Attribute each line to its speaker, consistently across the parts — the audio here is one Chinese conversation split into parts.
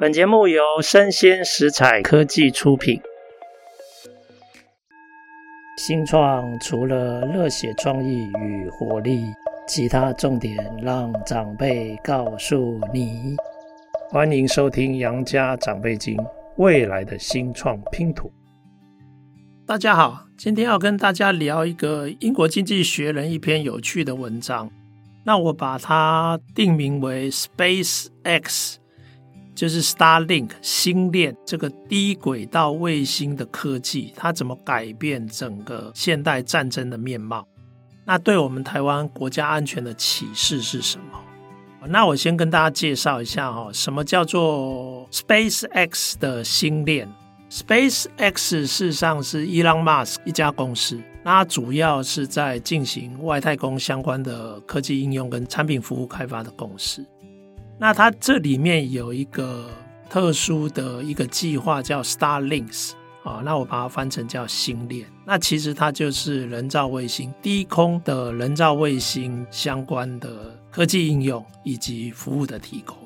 Speaker 1: 本节目由生鲜食材科技出品。新创除了热血创意与活力，其他重点让长辈告诉你。欢迎收听《杨家长辈经》，未来的新创拼图。大家好，今天要跟大家聊一个英国经济学人一篇有趣的文章。那我把它定名为 SpaceX。就是 Starlink 星链这个低轨道卫星的科技，它怎么改变整个现代战争的面貌？那对我们台湾国家安全的启示是什么？那我先跟大家介绍一下哈，什么叫做 SpaceX 的星链？SpaceX 事实上是 Elon Musk 一家公司，那主要是在进行外太空相关的科技应用跟产品服务开发的公司。那它这里面有一个特殊的一个计划叫 Star Links 啊，那我把它翻成叫星链。那其实它就是人造卫星、低空的人造卫星相关的科技应用以及服务的提供。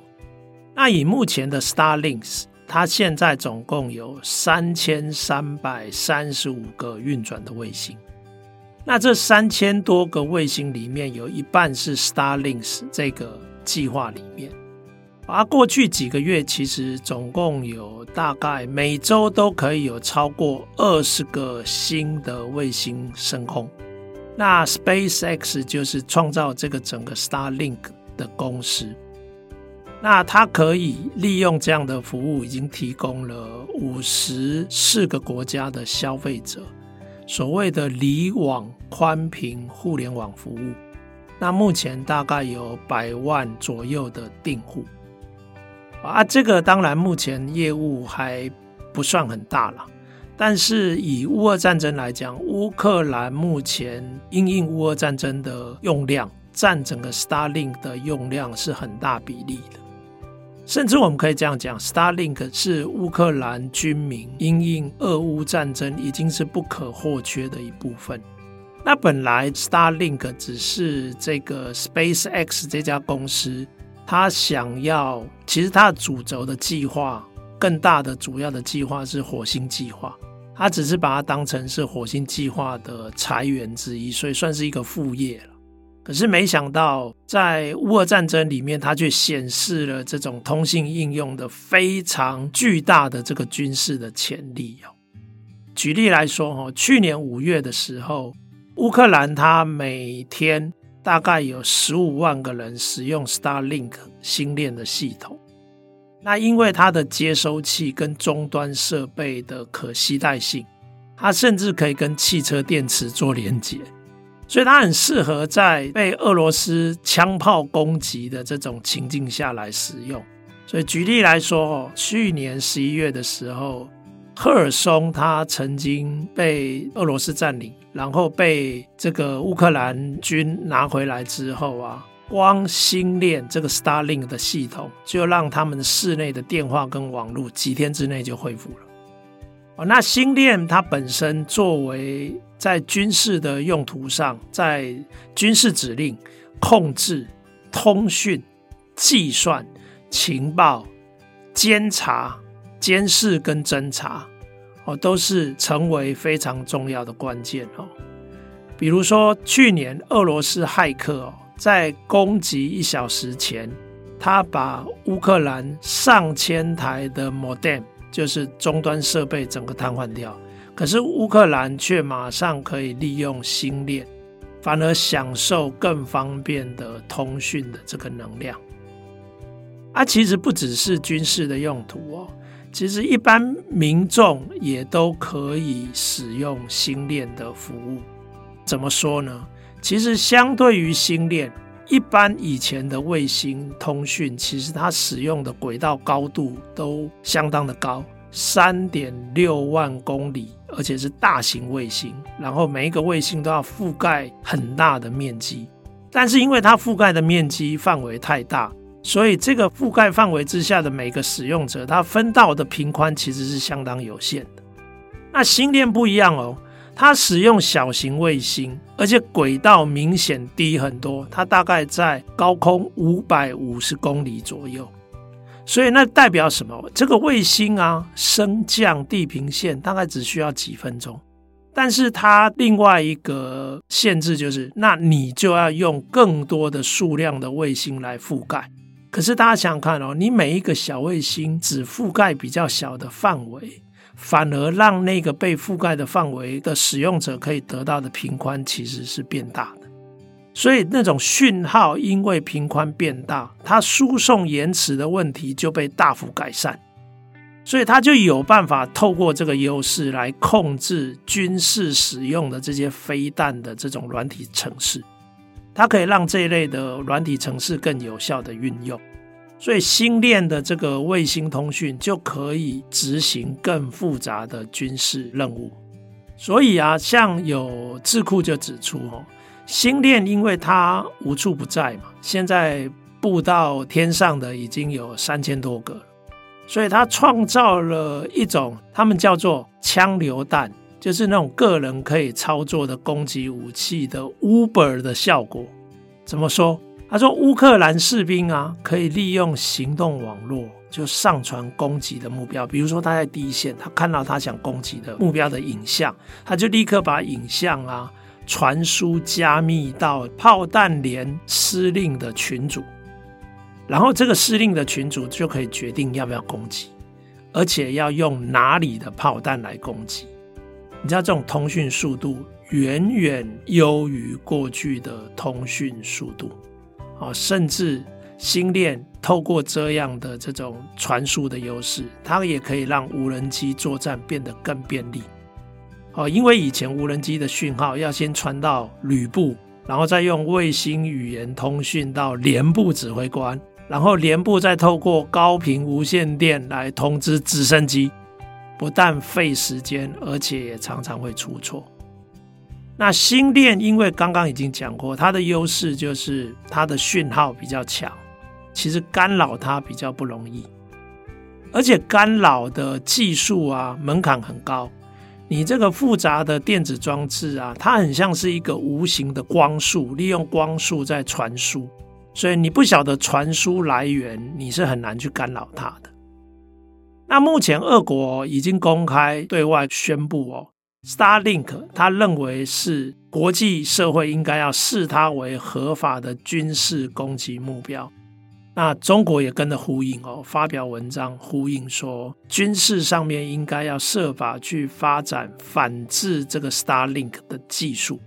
Speaker 1: 那以目前的 Star Links，它现在总共有三千三百三十五个运转的卫星。那这三千多个卫星里面，有一半是 Star Links 这个计划里面。而过去几个月，其实总共有大概每周都可以有超过二十个新的卫星升空。那 SpaceX 就是创造这个整个 Starlink 的公司。那它可以利用这样的服务，已经提供了五十四个国家的消费者所谓的离网宽频互联网服务。那目前大概有百万左右的订户。啊，这个当然目前业务还不算很大了，但是以乌俄战争来讲，乌克兰目前因应乌俄战争的用量占整个 Starlink 的用量是很大比例的，甚至我们可以这样讲，Starlink 是乌克兰军民因应俄乌战争已经是不可或缺的一部分。那本来 Starlink 只是这个 SpaceX 这家公司。他想要，其实他的主轴的计划，更大的主要的计划是火星计划。他只是把它当成是火星计划的财源之一，所以算是一个副业了。可是没想到，在乌俄战争里面，它却显示了这种通信应用的非常巨大的这个军事的潜力哦。举例来说，哈，去年五月的时候，乌克兰它每天。大概有十五万个人使用 Starlink 星链的系统，那因为它的接收器跟终端设备的可携带性，它甚至可以跟汽车电池做连接，所以它很适合在被俄罗斯枪炮攻击的这种情境下来使用。所以举例来说，去年十一月的时候。赫尔松，他曾经被俄罗斯占领，然后被这个乌克兰军拿回来之后啊，光星链这个 Starlink 的系统，就让他们室内的电话跟网络几天之内就恢复了。哦，那星链它本身作为在军事的用途上，在军事指令、控制、通讯、计算、情报、监察。监视跟侦查，哦，都是成为非常重要的关键哦。比如说，去年俄罗斯骇客哦，在攻击一小时前，他把乌克兰上千台的 modem，就是终端设备，整个瘫痪掉。可是乌克兰却马上可以利用星链，反而享受更方便的通讯的这个能量。啊，其实不只是军事的用途哦。其实一般民众也都可以使用星链的服务。怎么说呢？其实相对于星链，一般以前的卫星通讯，其实它使用的轨道高度都相当的高，三点六万公里，而且是大型卫星。然后每一个卫星都要覆盖很大的面积，但是因为它覆盖的面积范围太大。所以，这个覆盖范围之下的每个使用者，它分到的频宽其实是相当有限的。那星链不一样哦，它使用小型卫星，而且轨道明显低很多，它大概在高空五百五十公里左右。所以那代表什么？这个卫星啊，升降地平线大概只需要几分钟。但是它另外一个限制就是，那你就要用更多的数量的卫星来覆盖。可是大家想想看哦，你每一个小卫星只覆盖比较小的范围，反而让那个被覆盖的范围的使用者可以得到的频宽其实是变大的。所以那种讯号因为频宽变大，它输送延迟的问题就被大幅改善。所以他就有办法透过这个优势来控制军事使用的这些飞弹的这种软体程式，它可以让这一类的软体程式更有效的运用。所以星链的这个卫星通讯就可以执行更复杂的军事任务。所以啊，像有智库就指出哦，星链因为它无处不在嘛，现在布到天上的已经有三千多个。所以，它创造了一种他们叫做枪榴弹，就是那种个人可以操作的攻击武器的 Uber 的效果。怎么说？他说，乌克兰士兵啊，可以利用行动网络就上传攻击的目标。比如说，他在第一线，他看到他想攻击的目标的影像，他就立刻把影像啊传输加密到炮弹连司令的群组。然后这个司令的群组就可以决定要不要攻击，而且要用哪里的炮弹来攻击。你知道这种通讯速度远远优于过去的通讯速度，啊，甚至星链透过这样的这种传输的优势，它也可以让无人机作战变得更便利。哦，因为以前无人机的讯号要先传到旅部，然后再用卫星语言通讯到连部指挥官。然后连部再透过高频无线电来通知直升机，不但费时间，而且也常常会出错。那星链因为刚刚已经讲过，它的优势就是它的讯号比较强，其实干扰它比较不容易，而且干扰的技术啊门槛很高。你这个复杂的电子装置啊，它很像是一个无形的光束，利用光束在传输。所以你不晓得传输来源，你是很难去干扰它的。那目前俄国已经公开对外宣布哦，Starlink 他认为是国际社会应该要视它为合法的军事攻击目标。那中国也跟着呼应哦，发表文章呼应说，军事上面应该要设法去发展反制这个 Starlink 的技术。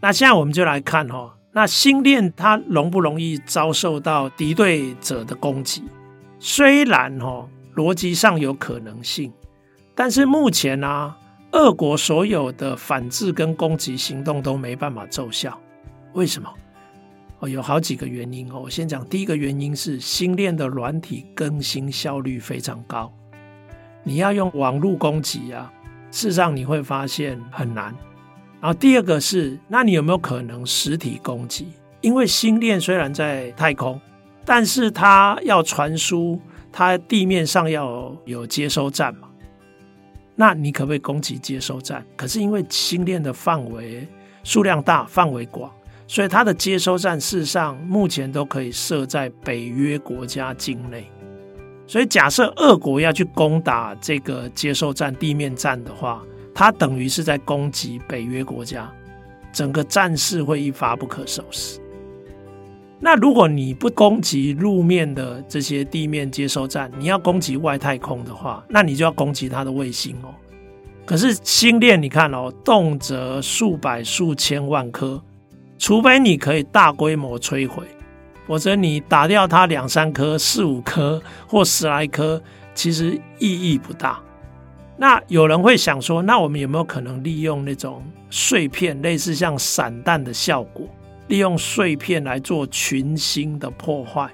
Speaker 1: 那现在我们就来看哦。那星链它容不容易遭受到敌对者的攻击？虽然哦，逻辑上有可能性，但是目前啊，俄国所有的反制跟攻击行动都没办法奏效。为什么？哦，有好几个原因哦。我先讲第一个原因是星链的软体更新效率非常高，你要用网络攻击啊，事实上你会发现很难。然后第二个是，那你有没有可能实体攻击？因为星链虽然在太空，但是它要传输，它地面上要有接收站嘛。那你可不可以攻击接收站？可是因为星链的范围数量大、范围广，所以它的接收站事实上目前都可以设在北约国家境内。所以假设俄国要去攻打这个接收站地面站的话，它等于是在攻击北约国家，整个战事会一发不可收拾。那如果你不攻击路面的这些地面接收站，你要攻击外太空的话，那你就要攻击它的卫星哦。可是星链你看哦，动辄数百数千万颗，除非你可以大规模摧毁，否则你打掉它两三颗、四五颗或十来颗，其实意义不大。那有人会想说，那我们有没有可能利用那种碎片，类似像散弹的效果，利用碎片来做群星的破坏？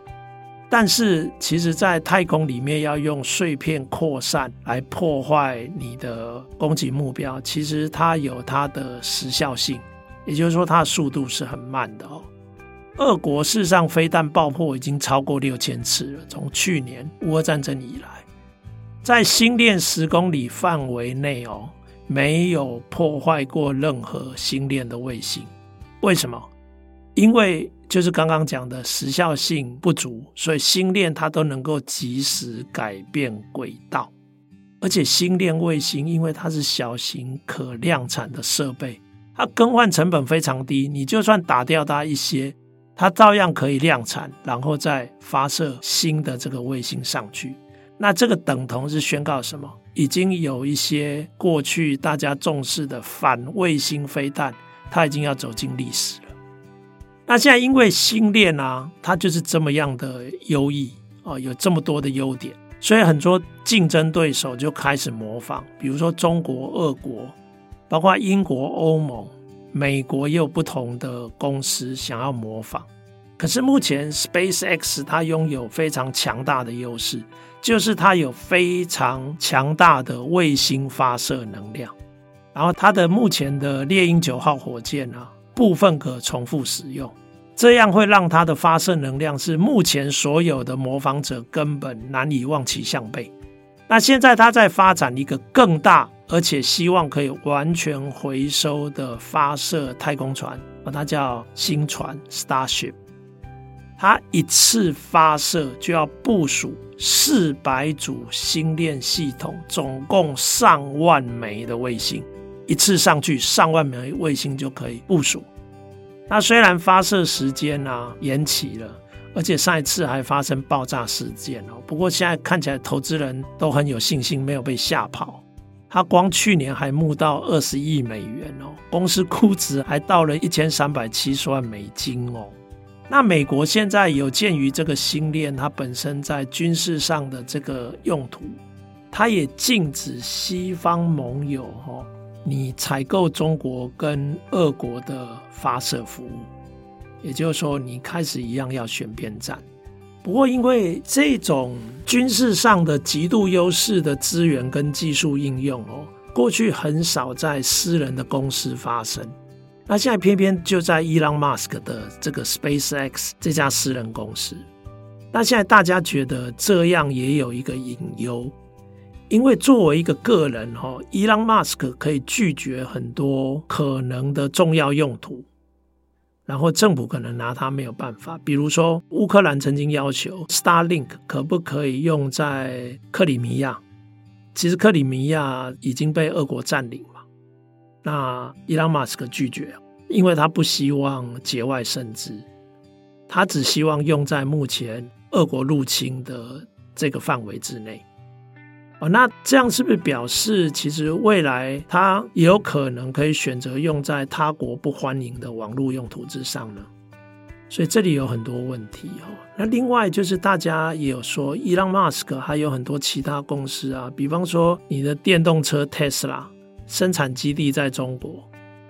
Speaker 1: 但是，其实，在太空里面要用碎片扩散来破坏你的攻击目标，其实它有它的时效性，也就是说，它的速度是很慢的哦。俄国事实上飞弹爆破已经超过六千次了，从去年乌俄战争以来。在星链十公里范围内哦，没有破坏过任何星链的卫星。为什么？因为就是刚刚讲的时效性不足，所以星链它都能够及时改变轨道，而且星链卫星因为它是小型可量产的设备，它更换成本非常低，你就算打掉它一些，它照样可以量产，然后再发射新的这个卫星上去。那这个等同是宣告什么？已经有一些过去大家重视的反卫星飞弹，它已经要走进历史。那现在因为星链啊，它就是这么样的优异啊，有这么多的优点，所以很多竞争对手就开始模仿，比如说中国、俄国，包括英国、欧盟、美国也有不同的公司想要模仿。可是目前 SpaceX 它拥有非常强大的优势，就是它有非常强大的卫星发射能量，然后它的目前的猎鹰九号火箭啊，部分可重复使用，这样会让它的发射能量是目前所有的模仿者根本难以望其项背。那现在它在发展一个更大，而且希望可以完全回收的发射太空船，它叫星船 Starship。它一次发射就要部署四百组星链系统，总共上万枚的卫星，一次上去上万枚卫星就可以部署。那虽然发射时间啊延期了，而且上一次还发生爆炸事件哦，不过现在看起来投资人都很有信心，没有被吓跑。他光去年还募到二十亿美元哦，公司估值还到了一千三百七十万美金哦。那美国现在有鉴于这个星链，它本身在军事上的这个用途，它也禁止西方盟友哈，你采购中国跟俄国的发射服务，也就是说，你开始一样要选边站。不过，因为这种军事上的极度优势的资源跟技术应用哦，过去很少在私人的公司发生。那现在偏偏就在伊朗马斯克的这个 SpaceX 这家私人公司。那现在大家觉得这样也有一个隐忧，因为作为一个个人哈，伊朗马斯克可以拒绝很多可能的重要用途，然后政府可能拿他没有办法。比如说，乌克兰曾经要求 Starlink 可不可以用在克里米亚，其实克里米亚已经被俄国占领嘛。那伊朗马斯克拒绝，因为他不希望节外生枝，他只希望用在目前俄国入侵的这个范围之内。哦，那这样是不是表示，其实未来他也有可能可以选择用在他国不欢迎的网络用途之上呢？所以这里有很多问题哦。那另外就是大家也有说，伊朗马斯克还有很多其他公司啊，比方说你的电动车 Tesla。生产基地在中国，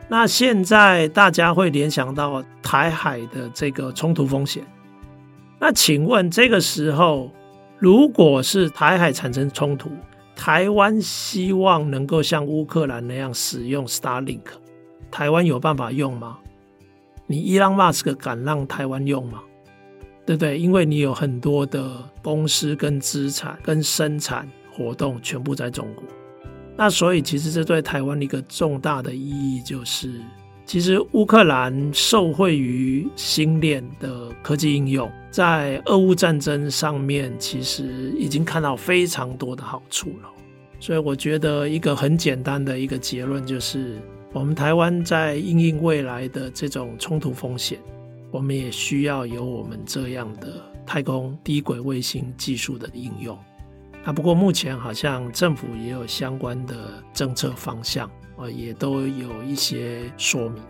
Speaker 1: 那现在大家会联想到台海的这个冲突风险。那请问这个时候，如果是台海产生冲突，台湾希望能够像乌克兰那样使用 Starlink，台湾有办法用吗？你伊朗马斯克敢让台湾用吗？对不对？因为你有很多的公司跟资产跟生产活动全部在中国。那所以，其实这对台湾的一个重大的意义就是，其实乌克兰受惠于星链的科技应用，在俄乌战争上面，其实已经看到非常多的好处了。所以，我觉得一个很简单的一个结论就是，我们台湾在应应未来的这种冲突风险，我们也需要有我们这样的太空低轨卫星技术的应用。啊，不过目前好像政府也有相关的政策方向，也都有一些说明。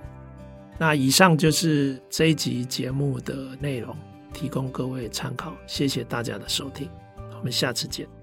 Speaker 1: 那以上就是这一集节目的内容，提供各位参考。谢谢大家的收听，我们下次见。